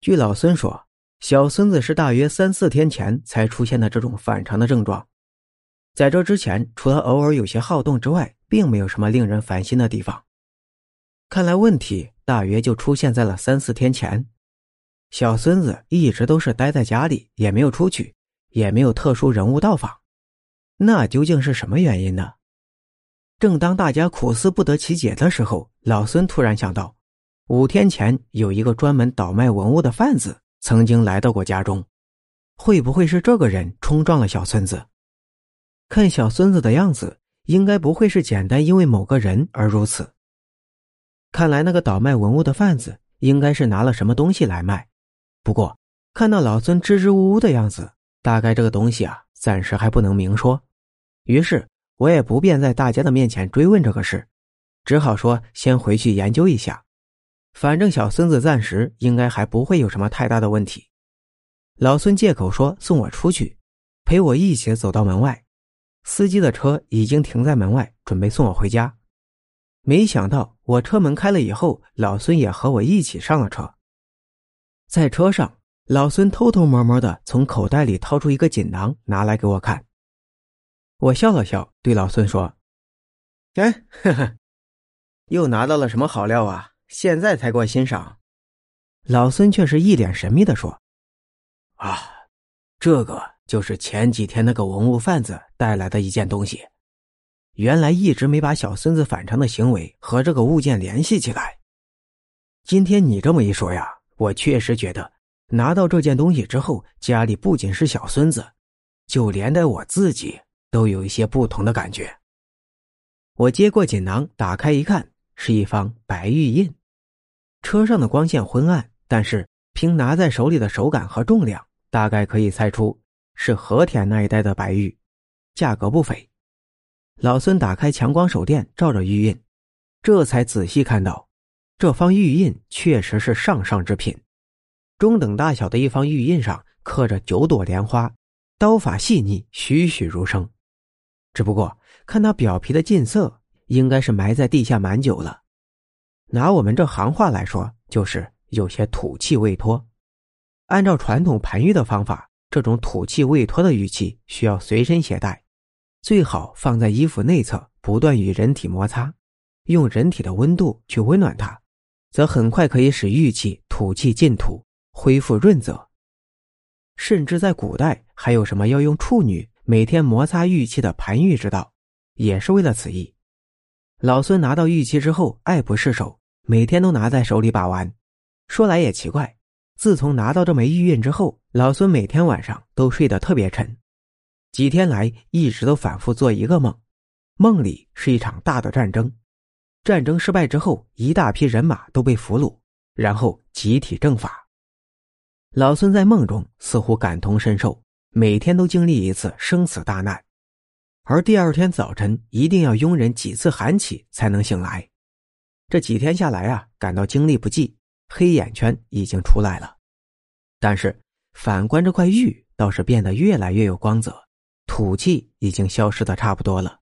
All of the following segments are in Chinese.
据老孙说，小孙子是大约三四天前才出现的这种反常的症状，在这之前，除了偶尔有些好动之外，并没有什么令人烦心的地方。看来问题大约就出现在了三四天前。小孙子一直都是待在家里，也没有出去，也没有特殊人物到访，那究竟是什么原因呢？正当大家苦思不得其解的时候，老孙突然想到，五天前有一个专门倒卖文物的贩子曾经来到过家中，会不会是这个人冲撞了小孙子？看小孙子的样子，应该不会是简单因为某个人而如此。看来那个倒卖文物的贩子应该是拿了什么东西来卖。不过，看到老孙支支吾吾的样子，大概这个东西啊，暂时还不能明说。于是，我也不便在大家的面前追问这个事，只好说先回去研究一下。反正小孙子暂时应该还不会有什么太大的问题。老孙借口说送我出去，陪我一起走到门外。司机的车已经停在门外，准备送我回家。没想到我车门开了以后，老孙也和我一起上了车。在车上，老孙偷偷摸摸的从口袋里掏出一个锦囊，拿来给我看。我笑了笑，对老孙说：“哎，呵呵，又拿到了什么好料啊？现在才给我欣赏。”老孙却是一脸神秘的说：“啊，这个就是前几天那个文物贩子带来的一件东西。原来一直没把小孙子反常的行为和这个物件联系起来。今天你这么一说呀。”我确实觉得，拿到这件东西之后，家里不仅是小孙子，就连带我自己都有一些不同的感觉。我接过锦囊，打开一看，是一方白玉印。车上的光线昏暗，但是凭拿在手里的手感和重量，大概可以猜出是和田那一带的白玉，价格不菲。老孙打开强光手电，照着玉印，这才仔细看到。这方玉印确实是上上之品，中等大小的一方玉印上刻着九朵莲花，刀法细腻，栩栩如生。只不过看那表皮的近色，应该是埋在地下蛮久了。拿我们这行话来说，就是有些土气未脱。按照传统盘玉的方法，这种土气未脱的玉器需要随身携带，最好放在衣服内侧，不断与人体摩擦，用人体的温度去温暖它。则很快可以使玉器土气进土，恢复润泽。甚至在古代，还有什么要用处女每天摩擦玉器的盘玉之道，也是为了此意。老孙拿到玉器之后，爱不释手，每天都拿在手里把玩。说来也奇怪，自从拿到这枚玉印之后，老孙每天晚上都睡得特别沉，几天来一直都反复做一个梦，梦里是一场大的战争。战争失败之后，一大批人马都被俘虏，然后集体正法。老孙在梦中似乎感同身受，每天都经历一次生死大难，而第二天早晨一定要佣人几次喊起才能醒来。这几天下来啊，感到精力不济，黑眼圈已经出来了。但是反观这块玉，倒是变得越来越有光泽，土气已经消失的差不多了。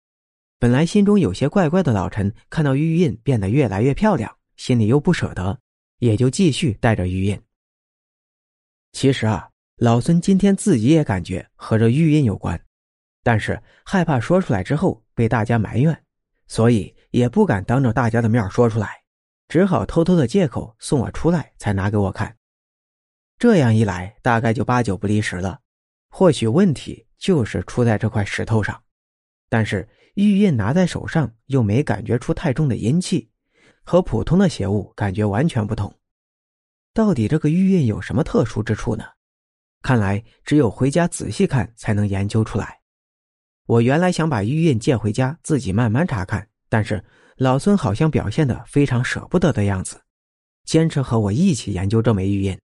本来心中有些怪怪的老陈，看到玉印变得越来越漂亮，心里又不舍得，也就继续带着玉印。其实啊，老孙今天自己也感觉和这玉印有关，但是害怕说出来之后被大家埋怨，所以也不敢当着大家的面说出来，只好偷偷的借口送我出来才拿给我看。这样一来，大概就八九不离十了，或许问题就是出在这块石头上，但是。玉印拿在手上，又没感觉出太重的阴气，和普通的邪物感觉完全不同。到底这个玉印有什么特殊之处呢？看来只有回家仔细看才能研究出来。我原来想把玉印借回家自己慢慢查看，但是老孙好像表现的非常舍不得的样子，坚持和我一起研究这枚玉印。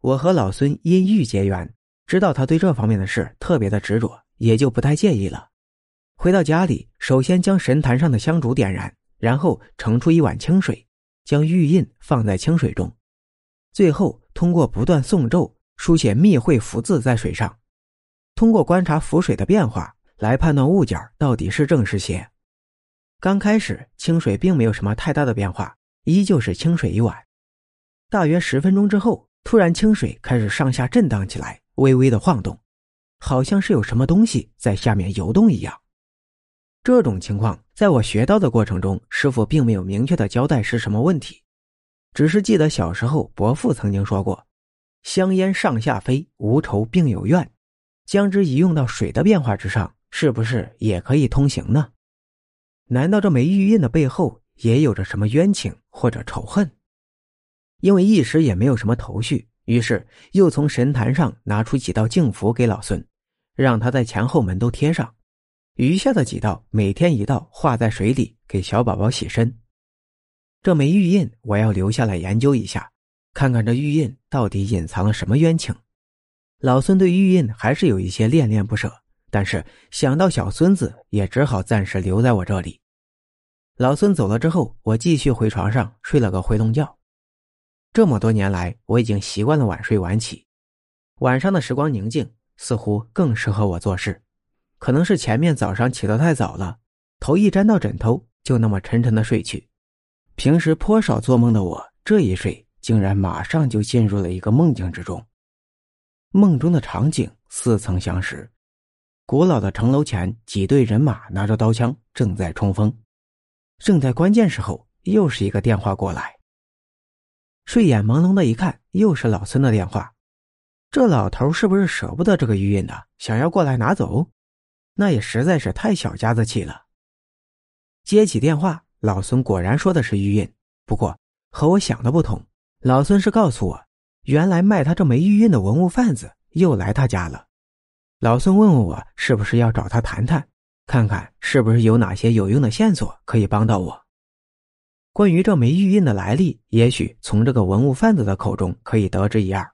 我和老孙因玉结缘，知道他对这方面的事特别的执着，也就不太介意了。回到家里，首先将神坛上的香烛点燃，然后盛出一碗清水，将玉印放在清水中，最后通过不断诵咒、书写密会符字在水上，通过观察浮水的变化来判断物件到底是正是邪。刚开始清水并没有什么太大的变化，依旧是清水一碗。大约十分钟之后，突然清水开始上下震荡起来，微微的晃动，好像是有什么东西在下面游动一样。这种情况在我学到的过程中，师傅并没有明确的交代是什么问题，只是记得小时候伯父曾经说过：“香烟上下飞，无仇并有怨。”将之移用到水的变化之上，是不是也可以通行呢？难道这枚玉印的背后也有着什么冤情或者仇恨？因为一时也没有什么头绪，于是又从神坛上拿出几道净符给老孙，让他在前后门都贴上。余下的几道每天一道，画在水里给小宝宝洗身。这枚玉印我要留下来研究一下，看看这玉印到底隐藏了什么冤情。老孙对玉印还是有一些恋恋不舍，但是想到小孙子，也只好暂时留在我这里。老孙走了之后，我继续回床上睡了个回笼觉。这么多年来，我已经习惯了晚睡晚起，晚上的时光宁静，似乎更适合我做事。可能是前面早上起得太早了，头一沾到枕头就那么沉沉的睡去。平时颇少做梦的我，这一睡竟然马上就进入了一个梦境之中。梦中的场景似曾相识，古老的城楼前，几队人马拿着刀枪正在冲锋。正在关键时候，又是一个电话过来。睡眼朦胧的一看，又是老孙的电话。这老头是不是舍不得这个玉印呢？想要过来拿走？那也实在是太小家子气了。接起电话，老孙果然说的是玉印，不过和我想的不同。老孙是告诉我，原来卖他这枚玉印的文物贩子又来他家了。老孙问问我是不是要找他谈谈，看看是不是有哪些有用的线索可以帮到我。关于这枚玉印的来历，也许从这个文物贩子的口中可以得知一二。